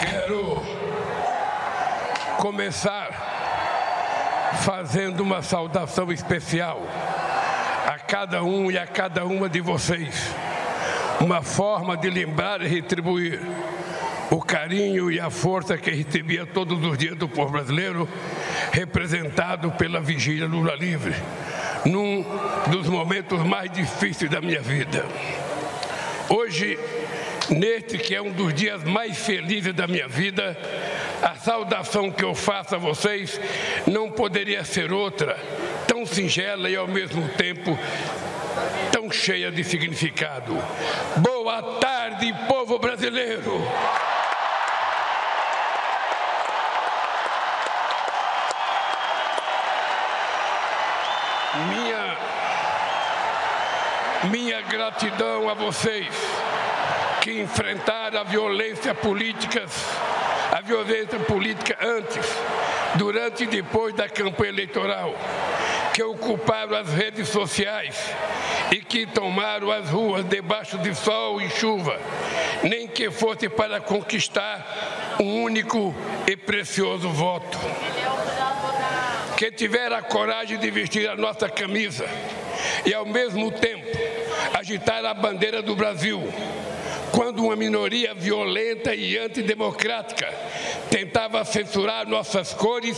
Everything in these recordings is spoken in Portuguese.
Quero começar fazendo uma saudação especial a cada um e a cada uma de vocês. Uma forma de lembrar e retribuir o carinho e a força que recebia todos os dias do povo brasileiro, representado pela Vigília Lula Livre, num dos momentos mais difíceis da minha vida. Hoje, neste que é um dos dias mais felizes da minha vida, a saudação que eu faço a vocês não poderia ser outra, tão singela e ao mesmo tempo tão cheia de significado. Boa tarde, povo brasileiro! Minha, minha gratidão a vocês que enfrentaram a violência política, a violência política antes, durante e depois da campanha eleitoral, que ocuparam as redes sociais e que tomaram as ruas debaixo de sol e chuva, nem que fosse para conquistar um único e precioso voto. Que tiver a coragem de vestir a nossa camisa e, ao mesmo tempo, agitar a bandeira do Brasil, quando uma minoria violenta e antidemocrática tentava censurar nossas cores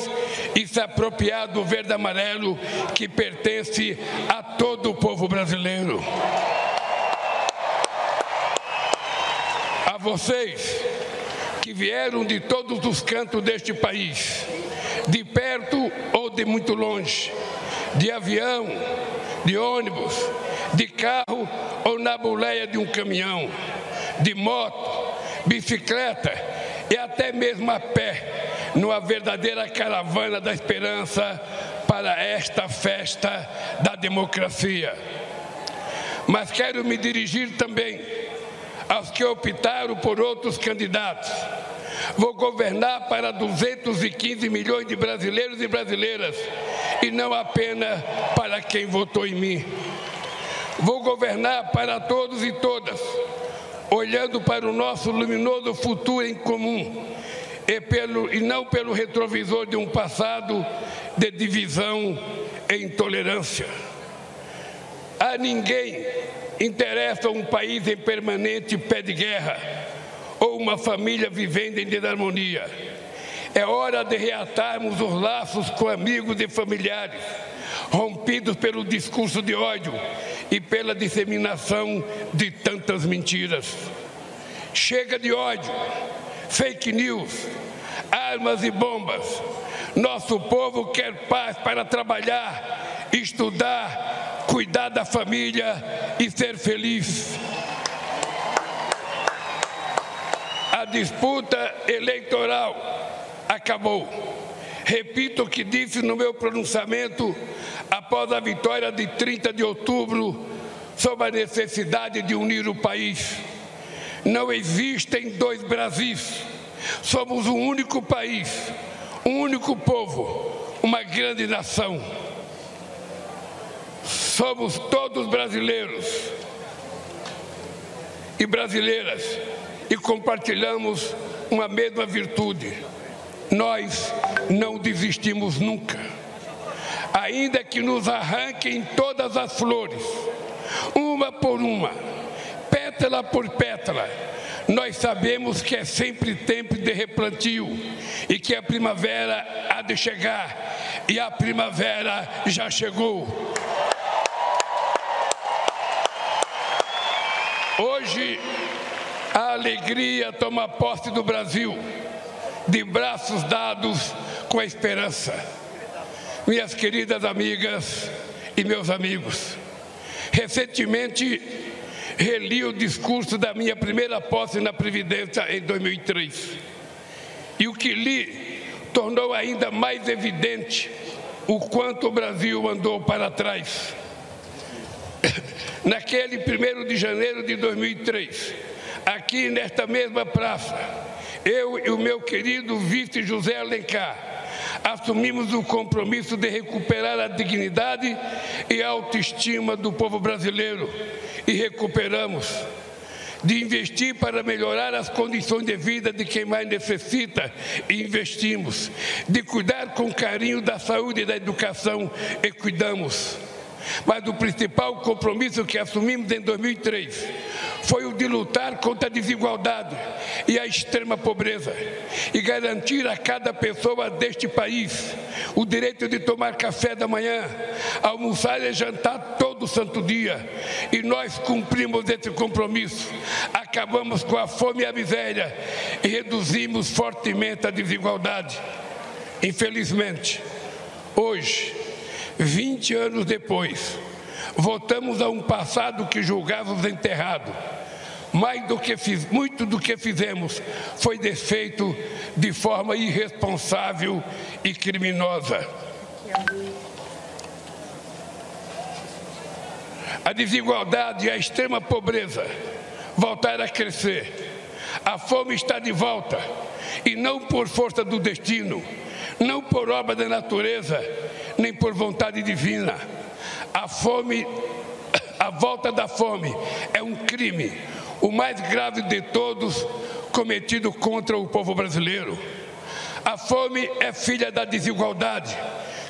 e se apropriar do verde amarelo que pertence a todo o povo brasileiro. A vocês que vieram de todos os cantos deste país, de perto ou de muito longe, de avião, de ônibus, de carro ou na boleia de um caminhão, de moto, bicicleta e até mesmo a pé, numa verdadeira caravana da esperança para esta festa da democracia. Mas quero me dirigir também aos que optaram por outros candidatos Vou governar para 215 milhões de brasileiros e brasileiras e não apenas para quem votou em mim. Vou governar para todos e todas, olhando para o nosso luminoso futuro em comum e, pelo, e não pelo retrovisor de um passado de divisão e intolerância. A ninguém interessa um país em permanente pé de guerra ou uma família vivendo em desarmonia. É hora de reatarmos os laços com amigos e familiares, rompidos pelo discurso de ódio e pela disseminação de tantas mentiras. Chega de ódio, fake news, armas e bombas. Nosso povo quer paz para trabalhar, estudar, cuidar da família e ser feliz. a disputa eleitoral acabou. Repito o que disse no meu pronunciamento após a vitória de 30 de outubro sobre a necessidade de unir o país. Não existem dois Brasis. Somos um único país, um único povo, uma grande nação. Somos todos brasileiros e brasileiras e compartilhamos uma mesma virtude. Nós não desistimos nunca. Ainda que nos arranquem todas as flores, uma por uma, pétala por pétala, nós sabemos que é sempre tempo de replantio e que a primavera há de chegar e a primavera já chegou. Hoje a alegria toma posse do Brasil, de braços dados com a esperança. Minhas queridas amigas e meus amigos, recentemente reli o discurso da minha primeira posse na Previdência em 2003. E o que li tornou ainda mais evidente o quanto o Brasil andou para trás. Naquele 1 de janeiro de 2003, aqui nesta mesma praça, eu e o meu querido vice José Alencar, assumimos o compromisso de recuperar a dignidade e a autoestima do povo brasileiro e recuperamos. de investir para melhorar as condições de vida de quem mais necessita e investimos, de cuidar com carinho da saúde e da educação e cuidamos. Mas o principal compromisso que assumimos em 2003 foi o de lutar contra a desigualdade e a extrema pobreza e garantir a cada pessoa deste país o direito de tomar café da manhã, almoçar e jantar todo santo dia. E nós cumprimos esse compromisso. Acabamos com a fome e a miséria e reduzimos fortemente a desigualdade. Infelizmente, hoje, 20 anos depois, voltamos a um passado que julgávamos enterrado. Mais do que fiz, muito do que fizemos foi desfeito de forma irresponsável e criminosa. A desigualdade e a extrema pobreza voltaram a crescer. A fome está de volta e não por força do destino, não por obra da natureza, nem por vontade divina. A fome, a volta da fome é um crime, o mais grave de todos cometido contra o povo brasileiro. A fome é filha da desigualdade,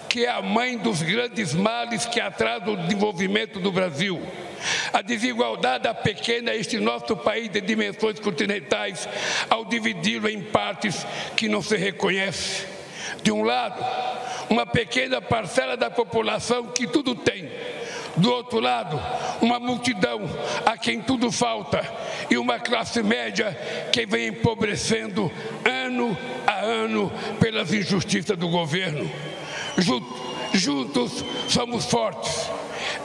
que é a mãe dos grandes males que atrasam o desenvolvimento do Brasil. A desigualdade pequena este nosso país de dimensões continentais ao dividi-lo em partes que não se reconhece. De um lado, uma pequena parcela da população que tudo tem. Do outro lado, uma multidão a quem tudo falta e uma classe média que vem empobrecendo ano a ano pelas injustiças do governo. Juntos somos fortes.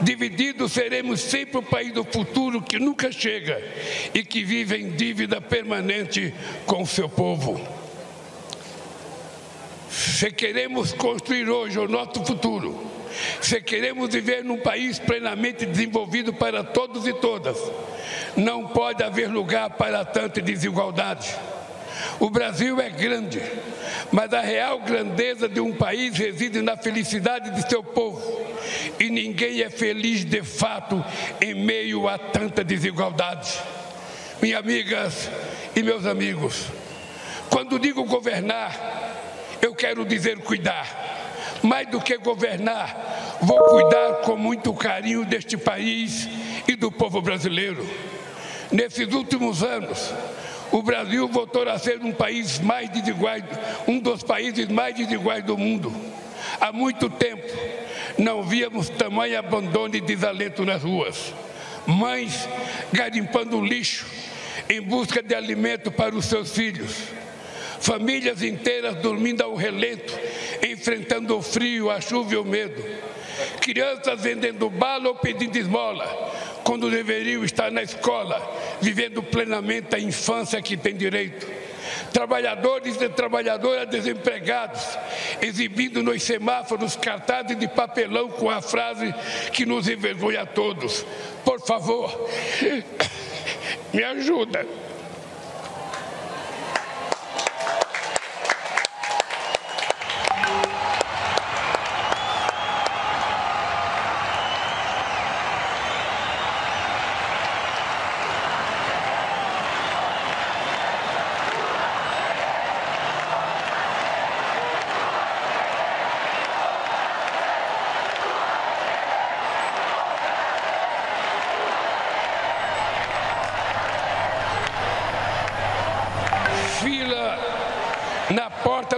Divididos seremos sempre o país do futuro que nunca chega e que vive em dívida permanente com o seu povo. Se queremos construir hoje o nosso futuro, se queremos viver num país plenamente desenvolvido para todos e todas, não pode haver lugar para tanta desigualdade. O Brasil é grande, mas a real grandeza de um país reside na felicidade de seu povo. E ninguém é feliz de fato em meio a tanta desigualdade. Minhas amigas e meus amigos, quando digo governar, eu quero dizer cuidar. Mais do que governar, vou cuidar com muito carinho deste país e do povo brasileiro. Nesses últimos anos, o Brasil voltou a ser um país mais desigual, um dos países mais desiguais do mundo. Há muito tempo não víamos tamanho abandono e desalento nas ruas. Mães garimpando lixo em busca de alimento para os seus filhos famílias inteiras dormindo ao relento, enfrentando o frio, a chuva e o medo, crianças vendendo bala ou pedindo esmola, quando deveriam estar na escola, vivendo plenamente a infância que tem direito. Trabalhadores e trabalhadoras desempregados, exibindo nos semáforos cartazes de papelão com a frase que nos envergonha a todos: Por favor, me ajuda.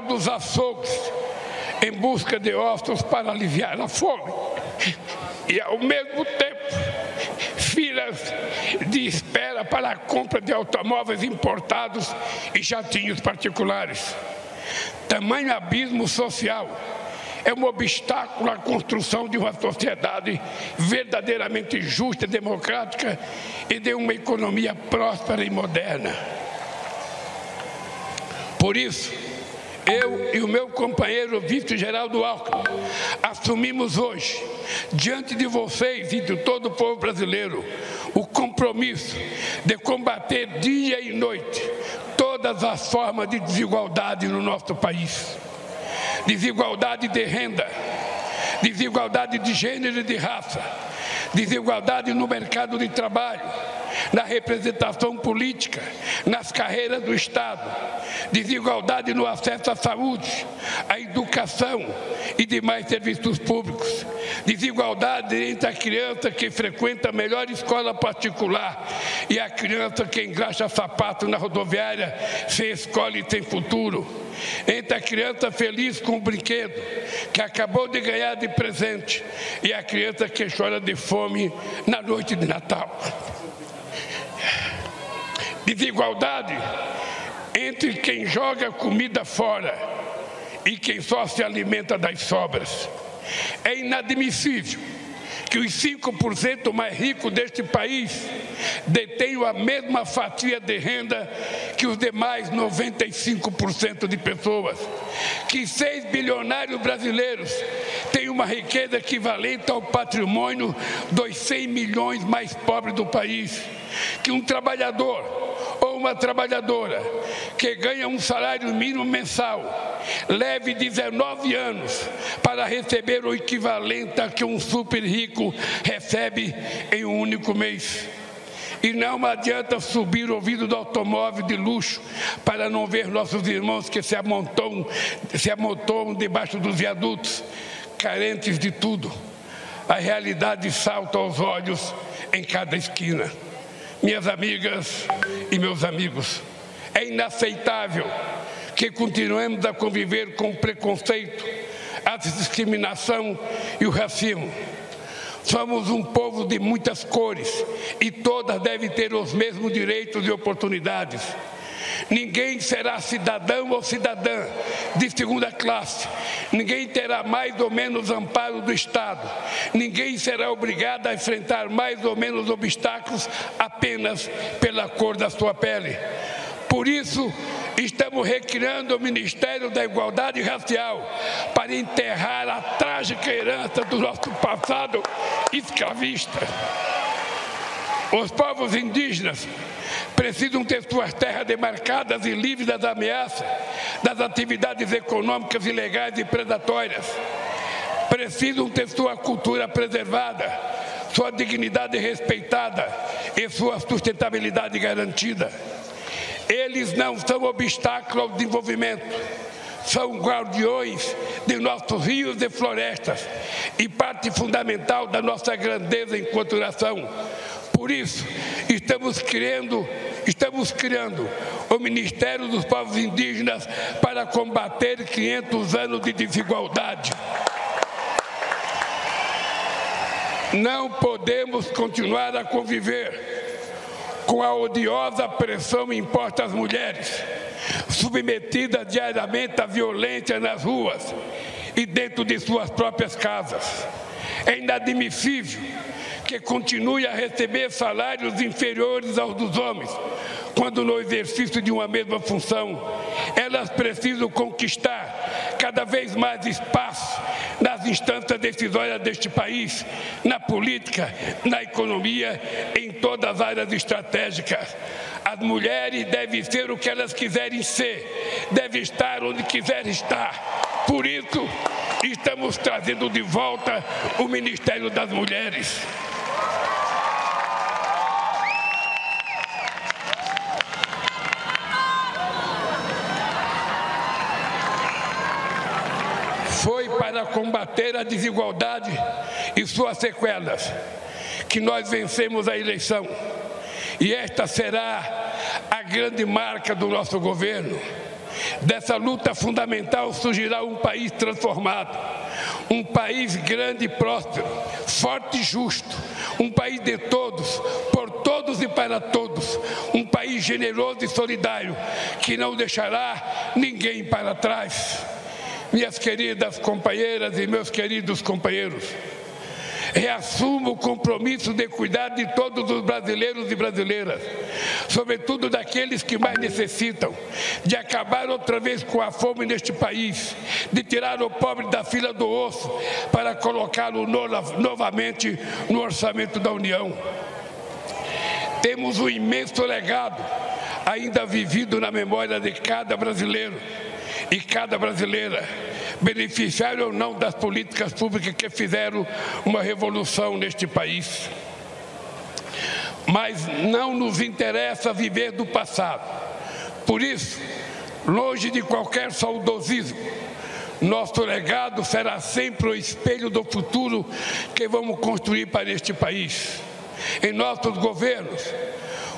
Dos açougues em busca de ossos para aliviar a fome. E ao mesmo tempo, filas de espera para a compra de automóveis importados e jatinhos particulares. Tamanho abismo social é um obstáculo à construção de uma sociedade verdadeiramente justa, democrática e de uma economia próspera e moderna. Por isso, eu e o meu companheiro vice-geraldo Alckmin assumimos hoje, diante de vocês e de todo o povo brasileiro, o compromisso de combater dia e noite todas as formas de desigualdade no nosso país. Desigualdade de renda, desigualdade de gênero e de raça, desigualdade no mercado de trabalho, na representação política, nas carreiras do Estado, desigualdade no acesso à saúde, à educação e demais serviços públicos, desigualdade entre a criança que frequenta a melhor escola particular e a criança que engraxa sapato na rodoviária sem escola e sem futuro, entre a criança feliz com o brinquedo que acabou de ganhar de presente e a criança que chora de fome na noite de Natal. Desigualdade entre quem joga comida fora e quem só se alimenta das sobras. É inadmissível que os 5% mais ricos deste país detenham a mesma fatia de renda que os demais 95% de pessoas. Que 6 bilionários brasileiros uma riqueza equivalente ao patrimônio dos 100 milhões mais pobres do país. Que um trabalhador ou uma trabalhadora que ganha um salário mínimo mensal leve 19 anos para receber o equivalente a que um super rico recebe em um único mês. E não adianta subir o ouvido do automóvel de luxo para não ver nossos irmãos que se amontoam, se amontoam debaixo dos viadutos, carentes de tudo. A realidade salta aos olhos em cada esquina. Minhas amigas e meus amigos, é inaceitável que continuemos a conviver com o preconceito, a discriminação e o racismo. Somos um povo de muitas cores e todas devem ter os mesmos direitos e oportunidades. Ninguém será cidadão ou cidadã de segunda classe. Ninguém terá mais ou menos amparo do Estado. Ninguém será obrigado a enfrentar mais ou menos obstáculos apenas pela cor da sua pele. Por isso, estamos recriando o Ministério da Igualdade Racial para enterrar a trágica herança do nosso passado escravista. Os povos indígenas precisam ter suas terras demarcadas e livres das ameaças das atividades econômicas ilegais e predatórias. Precisam ter sua cultura preservada, sua dignidade respeitada e sua sustentabilidade garantida. Eles não são obstáculo ao desenvolvimento, são guardiões de nossos rios e florestas e parte fundamental da nossa grandeza enquanto nação. Por isso, estamos criando, estamos criando o Ministério dos Povos Indígenas para combater 500 anos de desigualdade. Não podemos continuar a conviver com a odiosa pressão imposta às mulheres, submetidas diariamente à violência nas ruas e dentro de suas próprias casas. É inadmissível que continue a receber salários inferiores aos dos homens, quando no exercício de uma mesma função, elas precisam conquistar cada vez mais espaço nas instâncias decisórias deste país, na política, na economia, em todas as áreas estratégicas. As mulheres devem ser o que elas quiserem ser, devem estar onde quiserem estar. Por isso, estamos trazendo de volta o Ministério das Mulheres. Foi para combater a desigualdade e suas sequelas que nós vencemos a eleição. E esta será a grande marca do nosso governo. Dessa luta fundamental surgirá um país transformado, um país grande e próspero, forte e justo, um país de todos, por todos e para todos, um país generoso e solidário, que não deixará ninguém para trás minhas queridas companheiras e meus queridos companheiros, reassumo o compromisso de cuidar de todos os brasileiros e brasileiras, sobretudo daqueles que mais necessitam, de acabar outra vez com a fome neste país, de tirar o pobre da fila do osso para colocá-lo novamente no orçamento da União. Temos um imenso legado ainda vivido na memória de cada brasileiro e cada brasileira, beneficiário ou não das políticas públicas que fizeram uma revolução neste país. mas não nos interessa viver do passado. Por isso, longe de qualquer saudosismo, nosso legado será sempre o espelho do futuro que vamos construir para este país. Em nossos governos,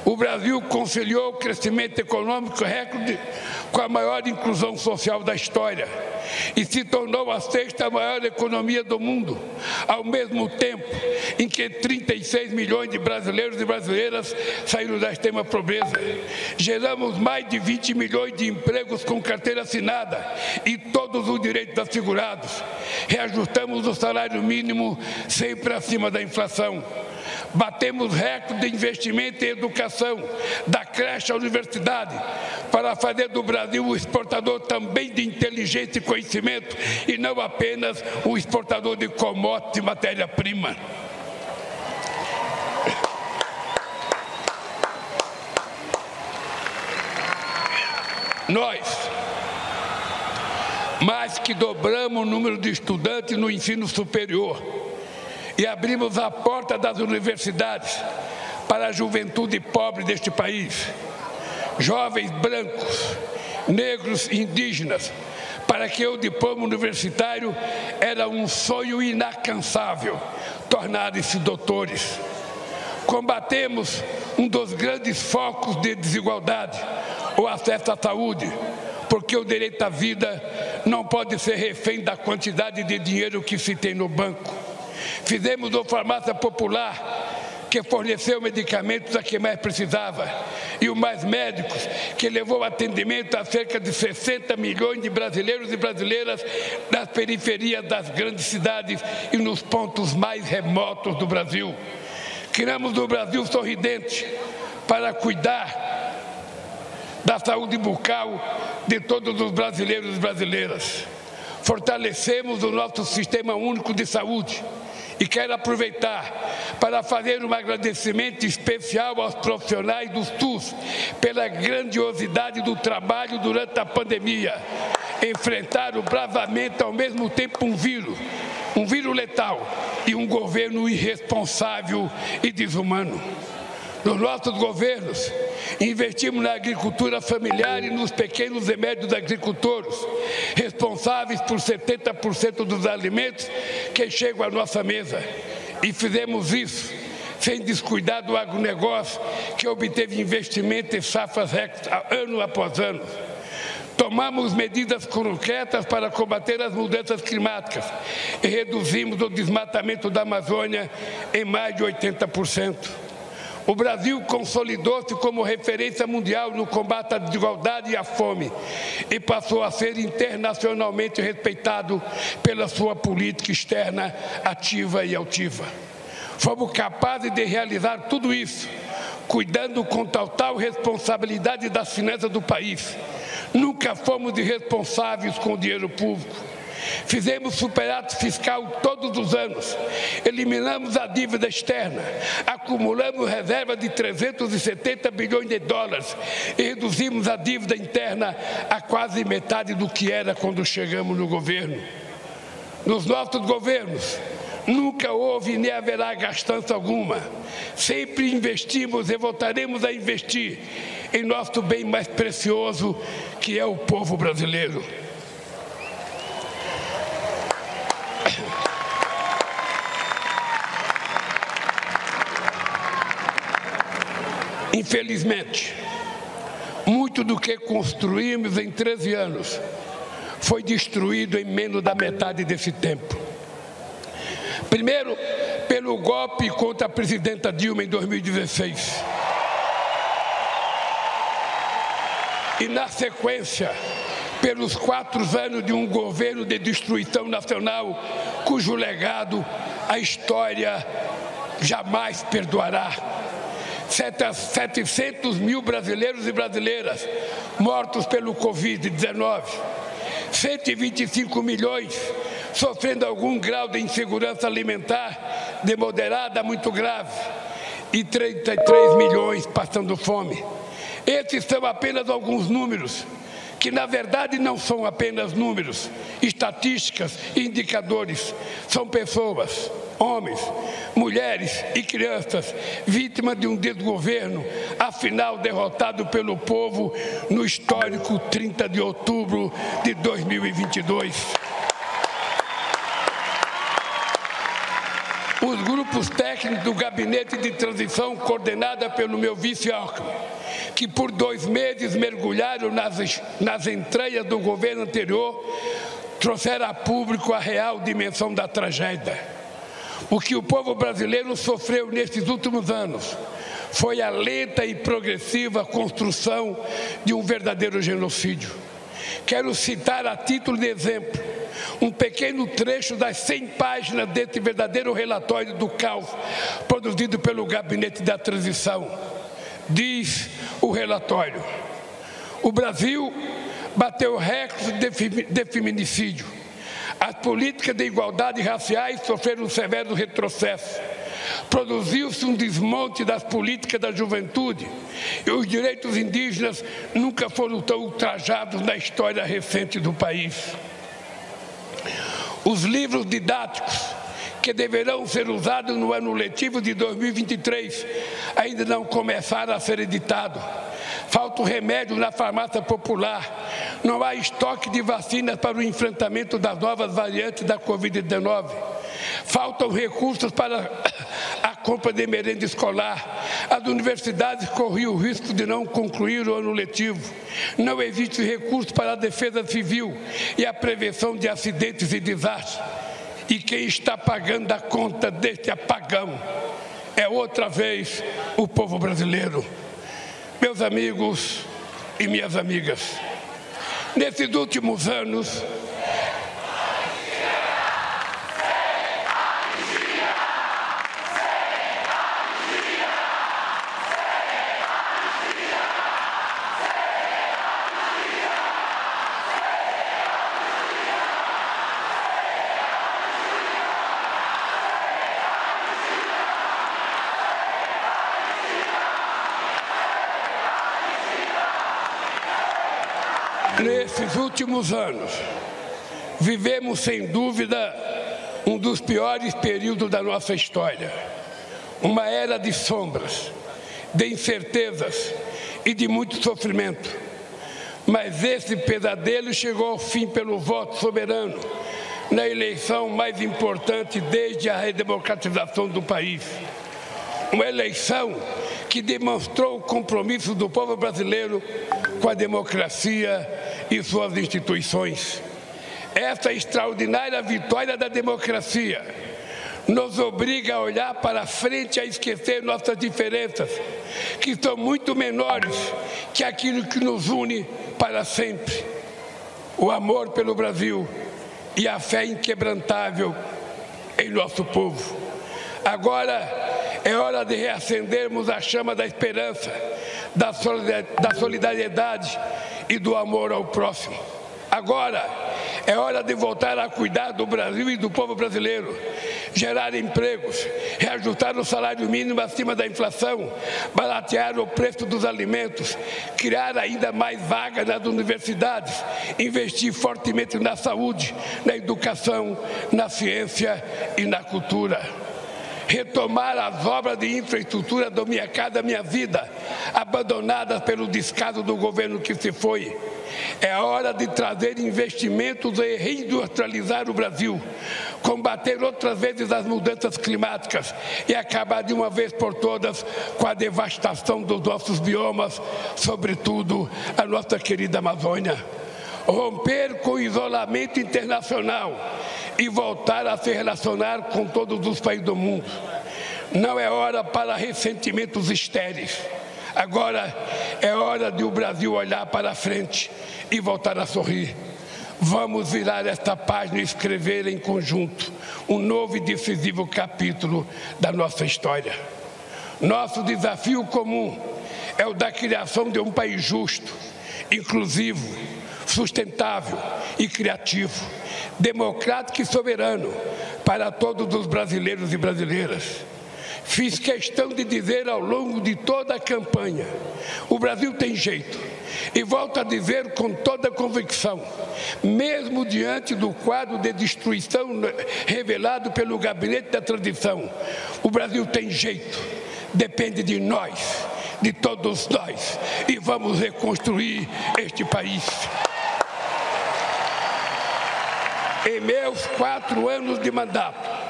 o Brasil conciliou o crescimento econômico recorde com a maior inclusão social da história e se tornou a sexta maior economia do mundo, ao mesmo tempo em que 36 milhões de brasileiros e brasileiras saíram da extrema pobreza. Geramos mais de 20 milhões de empregos com carteira assinada e todos os direitos assegurados. Reajustamos o salário mínimo sempre acima da inflação. Batemos recorde de investimento em educação, da creche à universidade, para fazer do Brasil um exportador também de inteligência e conhecimento, e não apenas um exportador de commodities e matéria-prima. Nós, mais que dobramos o número de estudantes no ensino superior, e abrimos a porta das universidades para a juventude pobre deste país, jovens brancos, negros e indígenas, para que o diploma universitário era um sonho inalcançável, tornarem-se doutores. Combatemos um dos grandes focos de desigualdade, o acesso à saúde, porque o direito à vida não pode ser refém da quantidade de dinheiro que se tem no banco. Fizemos uma farmácia popular que forneceu medicamentos a quem mais precisava, e o Mais Médicos, que levou atendimento a cerca de 60 milhões de brasileiros e brasileiras nas periferias das grandes cidades e nos pontos mais remotos do Brasil. Criamos o Brasil Sorridente para cuidar da saúde bucal de todos os brasileiros e brasileiras. Fortalecemos o nosso sistema único de saúde e quero aproveitar para fazer um agradecimento especial aos profissionais do SUS pela grandiosidade do trabalho durante a pandemia. Enfrentaram bravamente ao mesmo tempo um vírus, um vírus letal e um governo irresponsável e desumano. Nos nossos governos, investimos na agricultura familiar e nos pequenos e médios agricultores, responsáveis por 70% dos alimentos que chegam à nossa mesa. E fizemos isso sem descuidar do agronegócio, que obteve investimento em safras ano após ano. Tomamos medidas concretas para combater as mudanças climáticas e reduzimos o desmatamento da Amazônia em mais de 80%. O Brasil consolidou-se como referência mundial no combate à desigualdade e à fome e passou a ser internacionalmente respeitado pela sua política externa ativa e altiva. Fomos capazes de realizar tudo isso, cuidando com total responsabilidade das finanças do país. Nunca fomos irresponsáveis com o dinheiro público Fizemos superávit fiscal todos os anos, eliminamos a dívida externa, acumulamos reserva de 370 bilhões de dólares e reduzimos a dívida interna a quase metade do que era quando chegamos no governo. Nos nossos governos, Nunca houve nem haverá gastança alguma. Sempre investimos e voltaremos a investir em nosso bem mais precioso, que é o povo brasileiro. Infelizmente, muito do que construímos em 13 anos foi destruído em menos da metade desse tempo. Primeiro, pelo golpe contra a presidenta Dilma em 2016. E na sequência, pelos quatro anos de um governo de destruição nacional, cujo legado a história jamais perdoará. 700 mil brasileiros e brasileiras mortos pelo Covid-19, 125 milhões sofrendo algum grau de insegurança alimentar de moderada a muito grave e 33 milhões passando fome. Esses são apenas alguns números que na verdade não são apenas números, estatísticas e indicadores, são pessoas. Homens, mulheres e crianças vítimas de um desgoverno, afinal derrotado pelo povo no histórico 30 de outubro de 2022. Os grupos técnicos do gabinete de transição, coordenada pelo meu vice Alckmin, que por dois meses mergulharam nas, nas entranhas do governo anterior, trouxeram a público a real dimensão da tragédia. O que o povo brasileiro sofreu nesses últimos anos foi a lenta e progressiva construção de um verdadeiro genocídio. Quero citar a título de exemplo um pequeno trecho das 100 páginas desse verdadeiro relatório do caos produzido pelo Gabinete da Transição. Diz o relatório: o Brasil bateu recorde de feminicídio. As políticas de igualdade raciais sofreram um severo retrocesso. Produziu-se um desmonte das políticas da juventude e os direitos indígenas nunca foram tão ultrajados na história recente do país. Os livros didáticos que deverão ser usados no ano letivo de 2023 ainda não começaram a ser editados. Falta o remédio na farmácia popular. Não há estoque de vacinas para o enfrentamento das novas variantes da Covid-19. Faltam recursos para a compra de merenda escolar. As universidades corriam o risco de não concluir o ano letivo. Não existe recurso para a defesa civil e a prevenção de acidentes e desastres. E quem está pagando a conta deste apagão é outra vez o povo brasileiro. Meus amigos e minhas amigas, nesses últimos anos, Nesses últimos anos, vivemos sem dúvida um dos piores períodos da nossa história. Uma era de sombras, de incertezas e de muito sofrimento. Mas esse pesadelo chegou ao fim pelo voto soberano, na eleição mais importante desde a redemocratização do país. Uma eleição que demonstrou o compromisso do povo brasileiro com a democracia e suas instituições. Essa extraordinária vitória da democracia nos obriga a olhar para frente a esquecer nossas diferenças, que são muito menores que aquilo que nos une para sempre. O amor pelo Brasil e a fé inquebrantável em nosso povo. Agora é hora de reacendermos a chama da esperança, da solidariedade e do amor ao próximo. Agora é hora de voltar a cuidar do Brasil e do povo brasileiro, gerar empregos, reajustar o salário mínimo acima da inflação, baratear o preço dos alimentos, criar ainda mais vagas nas universidades, investir fortemente na saúde, na educação, na ciência e na cultura retomar as obras de infraestrutura do Minha Casa Minha Vida, abandonadas pelo descaso do governo que se foi. É hora de trazer investimentos e reindustrializar o Brasil, combater outras vezes as mudanças climáticas e acabar de uma vez por todas com a devastação dos nossos biomas, sobretudo a nossa querida Amazônia romper com o isolamento internacional e voltar a se relacionar com todos os países do mundo. Não é hora para ressentimentos estéreis. Agora é hora de o Brasil olhar para frente e voltar a sorrir. Vamos virar esta página e escrever em conjunto um novo e decisivo capítulo da nossa história. Nosso desafio comum é o da criação de um país justo, inclusivo, sustentável e criativo, democrático e soberano para todos os brasileiros e brasileiras. Fiz questão de dizer ao longo de toda a campanha: o Brasil tem jeito. E volto a dizer com toda convicção: mesmo diante do quadro de destruição revelado pelo gabinete da tradição, o Brasil tem jeito. Depende de nós, de todos nós, e vamos reconstruir este país. Em meus quatro anos de mandato,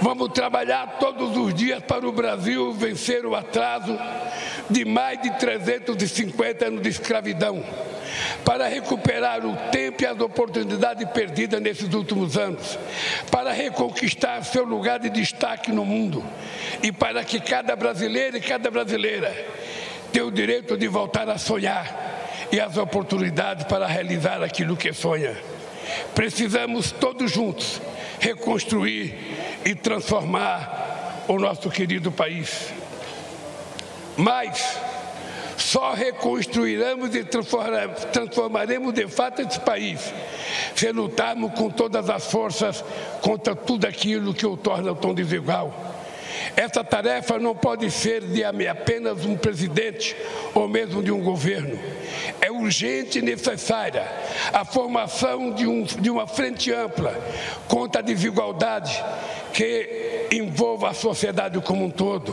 Vamos trabalhar todos os dias para o Brasil vencer o atraso de mais de 350 anos de escravidão, para recuperar o tempo e as oportunidades perdidas nesses últimos anos, para reconquistar seu lugar de destaque no mundo e para que cada brasileiro e cada brasileira tenha o direito de voltar a sonhar e as oportunidades para realizar aquilo que sonha. Precisamos todos juntos reconstruir e transformar o nosso querido país. Mas só reconstruiremos e transformaremos de fato esse país se lutarmos com todas as forças contra tudo aquilo que o torna tão desigual essa tarefa não pode ser de apenas um presidente ou mesmo de um governo. É urgente e necessária a formação de, um, de uma frente ampla contra a desigualdade que envolva a sociedade como um todo.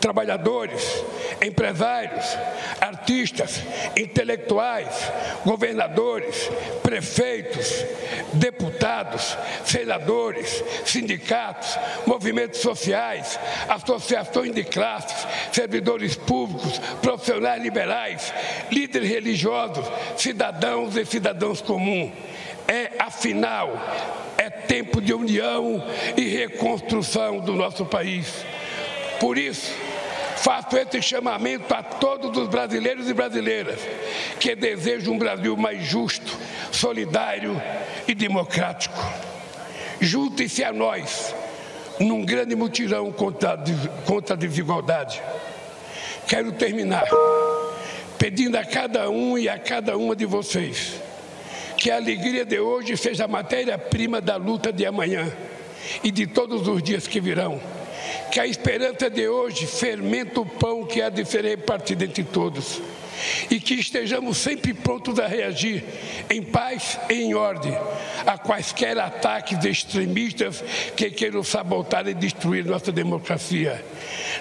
Trabalhadores, empresários, artistas, intelectuais, governadores, prefeitos, deputados, senadores, sindicatos, movimentos sociais, associações de classes, servidores públicos, profissionais liberais, líderes religiosos, cidadãos e cidadãos comuns. É, afinal, tempo de união e reconstrução do nosso país. Por isso, Faço esse chamamento a todos os brasileiros e brasileiras que desejam um Brasil mais justo, solidário e democrático. Juntem-se a nós num grande mutirão contra, contra a desigualdade. Quero terminar pedindo a cada um e a cada uma de vocês que a alegria de hoje seja a matéria-prima da luta de amanhã e de todos os dias que virão que a esperança de hoje fermenta o pão que há de ser repartido entre todos. E que estejamos sempre prontos a reagir, em paz e em ordem, a quaisquer ataques extremistas que queiram sabotar e destruir nossa democracia.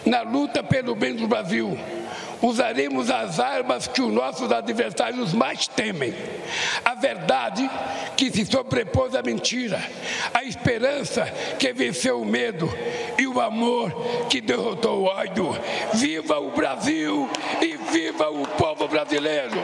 Na luta pelo bem do Brasil, usaremos as armas que os nossos adversários mais temem. A verdade que se sobrepôs à mentira, a esperança que venceu o medo e o amor que derrotou o ódio. Viva o Brasil e viva o povo brasileiro!